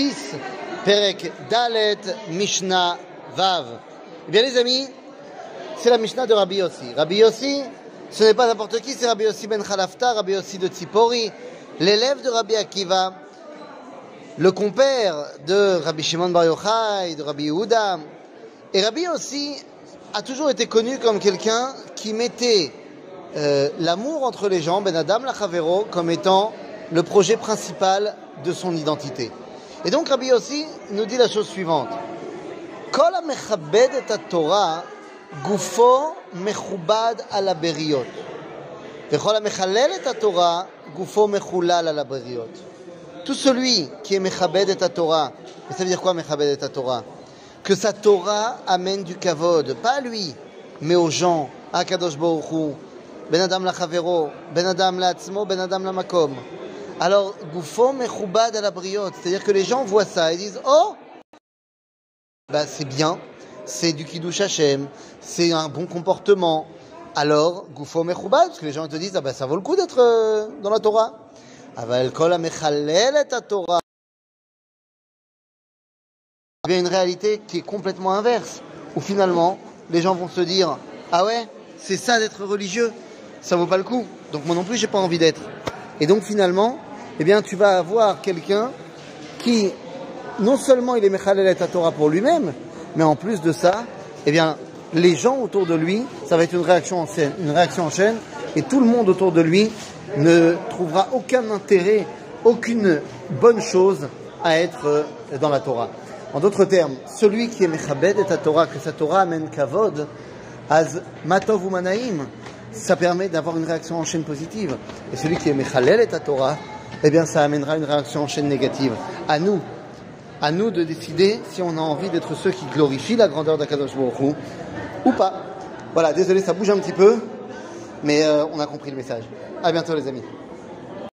6, Perek Dalet Mishnah Vav. Eh bien les amis, c'est la Mishnah de Rabbi Yossi. Rabbi Yossi, ce n'est pas n'importe qui, c'est Rabbi Yossi ben Khalafta, Rabbi Yossi de Tzipori, l'élève de Rabbi Akiva, le compère de Rabbi Shimon Bar Yochai, de Rabbi Yehuda. Et Rabbi Yossi a toujours été connu comme quelqu'un qui mettait euh, l'amour entre les gens, Ben Adam Lachavero, comme étant le projet principal de son identité. Et donc Rabbi Yossi nous dit la chose suivante. Kol mechabed et Torah, gufo mechubad ala beriot. Vechol mechalel et Torah, gufo mechulal ala beriot. Tout celui qui est mechabed et Torah, et ça veut dire quoi mechabed et Torah Que sa Torah amène du kavod, pas à lui, mais aux gens, à Kadosh Baruch Hu, Ben Adam la Chavero, Ben Adam la Atzmo, Ben Adam la Makom. Alors, Goufo Mechoubad à la briotte, c'est-à-dire que les gens voient ça et disent Oh bah, C'est bien, c'est du Kiddush Hashem, c'est un bon comportement. Alors, Goufo Mechoubad, parce que les gens te disent Ah bah, ça vaut le coup d'être euh, dans la Torah. Aval Kol et Torah. Il y a une réalité qui est complètement inverse, où finalement, les gens vont se dire Ah ouais, c'est ça d'être religieux ça vaut pas le coup. Donc moi non plus, j'ai pas envie d'être. Et donc finalement, eh bien, tu vas avoir quelqu'un qui, non seulement il est Mechalel et Torah pour lui-même, mais en plus de ça, eh bien, les gens autour de lui, ça va être une réaction en chaîne, et tout le monde autour de lui ne trouvera aucun intérêt, aucune bonne chose à être euh, dans la Torah. En d'autres termes, celui qui est Mechabed et Torah, que sa Torah amène Kavod, Az Matov ou Manaim, ça permet d'avoir une réaction en chaîne positive. Et celui qui est Mechalel et Torah, eh bien, ça amènera une réaction en chaîne négative. À nous, à nous de décider si on a envie d'être ceux qui glorifient la grandeur d'Akadosh Baruch ou pas. Voilà, désolé, ça bouge un petit peu, mais euh, on a compris le message. À bientôt, les amis.